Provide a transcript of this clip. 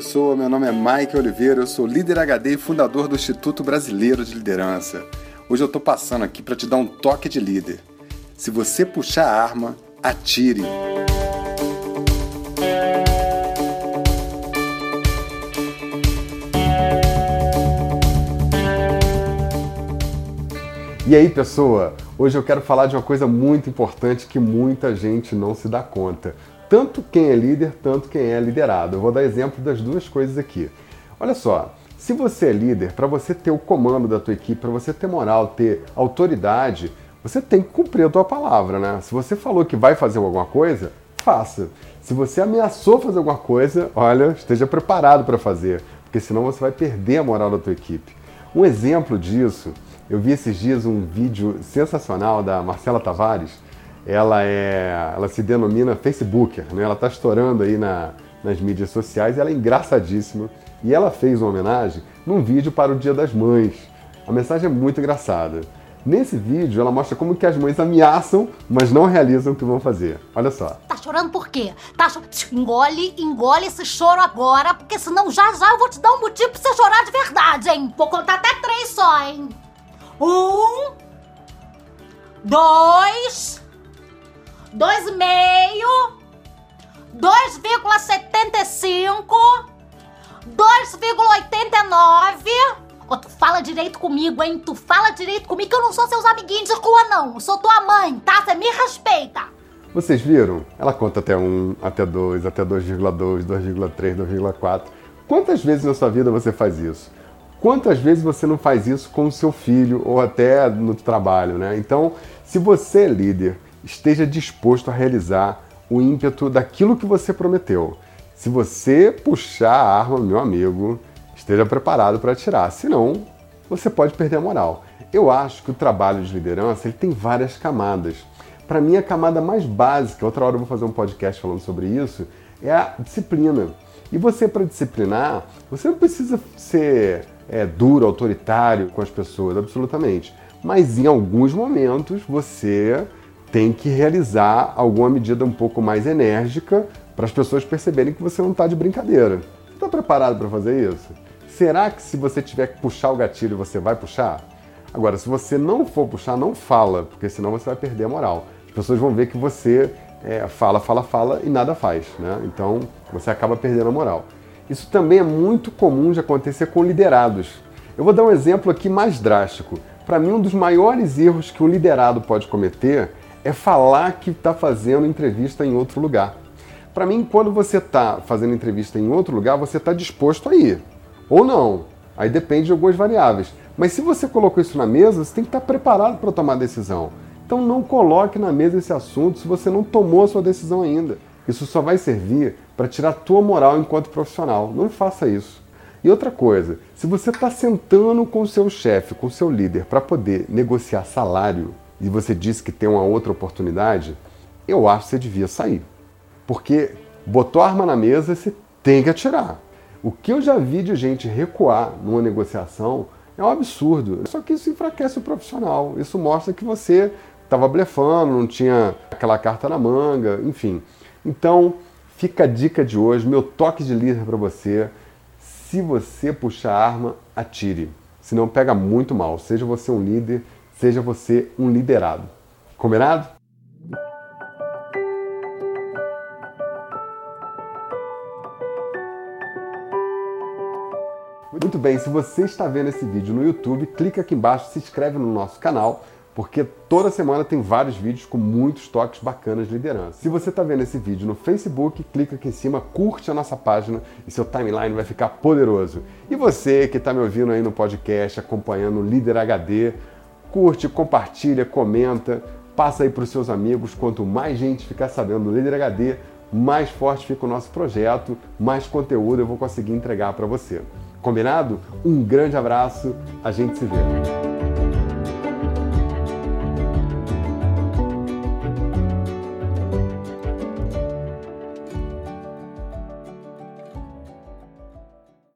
pessoa, meu nome é Mike Oliveira, eu sou líder HD e fundador do Instituto Brasileiro de Liderança. Hoje eu tô passando aqui para te dar um toque de líder. Se você puxar a arma, atire. E aí, pessoa? Hoje eu quero falar de uma coisa muito importante que muita gente não se dá conta. Tanto quem é líder, tanto quem é liderado. Eu vou dar exemplo das duas coisas aqui. Olha só, se você é líder, para você ter o comando da tua equipe, para você ter moral, ter autoridade, você tem que cumprir a tua palavra, né? Se você falou que vai fazer alguma coisa, faça. Se você ameaçou fazer alguma coisa, olha, esteja preparado para fazer, porque senão você vai perder a moral da tua equipe. Um exemplo disso eu vi esses dias um vídeo sensacional da Marcela Tavares. Ela é, ela se denomina Facebooker, né? Ela está estourando aí na, nas mídias sociais. Ela é engraçadíssima e ela fez uma homenagem num vídeo para o Dia das Mães. A mensagem é muito engraçada. Nesse vídeo, ela mostra como que as mães ameaçam, mas não realizam o que vão fazer. Olha só. Tá chorando por quê? Tá cho... Engole, engole esse choro agora, porque senão já já eu vou te dar um motivo pra você chorar de verdade, hein? Vou contar até três só, hein? Um, dois, dois e meio, dois vírgula setenta e cinco, dois vírgula oitenta e nove. Oh, tu fala direito comigo, hein? Tu fala direito comigo que eu não sou seus amiguinhos de rua, não. Eu sou tua mãe, tá? Você me respeita. Vocês viram? Ela conta até 1, até 2, até 2,2, 2,3, 2,4. Quantas vezes na sua vida você faz isso? Quantas vezes você não faz isso com o seu filho ou até no trabalho, né? Então, se você é líder, esteja disposto a realizar o ímpeto daquilo que você prometeu. Se você puxar a arma, meu amigo, esteja preparado para atirar, senão você pode perder a moral. Eu acho que o trabalho de liderança ele tem várias camadas. Para mim, a camada mais básica, outra hora eu vou fazer um podcast falando sobre isso, é a disciplina. E você, para disciplinar, você não precisa ser é, duro, autoritário com as pessoas, absolutamente. Mas em alguns momentos você tem que realizar alguma medida um pouco mais enérgica para as pessoas perceberem que você não está de brincadeira. Está preparado para fazer isso? Será que se você tiver que puxar o gatilho, você vai puxar? Agora, se você não for puxar, não fala, porque senão você vai perder a moral. As pessoas vão ver que você é, fala, fala, fala e nada faz, né? Então você acaba perdendo a moral. Isso também é muito comum de acontecer com liderados. Eu vou dar um exemplo aqui mais drástico. Para mim, um dos maiores erros que um liderado pode cometer é falar que está fazendo entrevista em outro lugar. Para mim, quando você está fazendo entrevista em outro lugar, você está disposto a ir. Ou não. Aí depende de algumas variáveis. Mas se você colocou isso na mesa, você tem que estar tá preparado para tomar a decisão. Então não coloque na mesa esse assunto se você não tomou a sua decisão ainda. Isso só vai servir para tirar a tua moral enquanto profissional. Não faça isso. E outra coisa, se você está sentando com o seu chefe, com o seu líder, para poder negociar salário e você disse que tem uma outra oportunidade, eu acho que você devia sair. Porque botou a arma na mesa, você tem que atirar. O que eu já vi de gente recuar numa negociação é um absurdo. Só que isso enfraquece o profissional. Isso mostra que você estava blefando, não tinha aquela carta na manga, enfim. Então, Fica a dica de hoje, meu toque de líder para você. Se você puxar a arma, atire. Senão pega muito mal. Seja você um líder, seja você um liderado. Combinado? Muito bem, se você está vendo esse vídeo no YouTube, clica aqui embaixo, se inscreve no nosso canal porque toda semana tem vários vídeos com muitos toques bacanas de liderança. Se você está vendo esse vídeo no Facebook, clica aqui em cima, curte a nossa página e seu timeline vai ficar poderoso. E você que está me ouvindo aí no podcast, acompanhando o Líder HD, curte, compartilha, comenta, passa aí para os seus amigos. Quanto mais gente ficar sabendo do Líder HD, mais forte fica o nosso projeto, mais conteúdo eu vou conseguir entregar para você. Combinado? Um grande abraço, a gente se vê.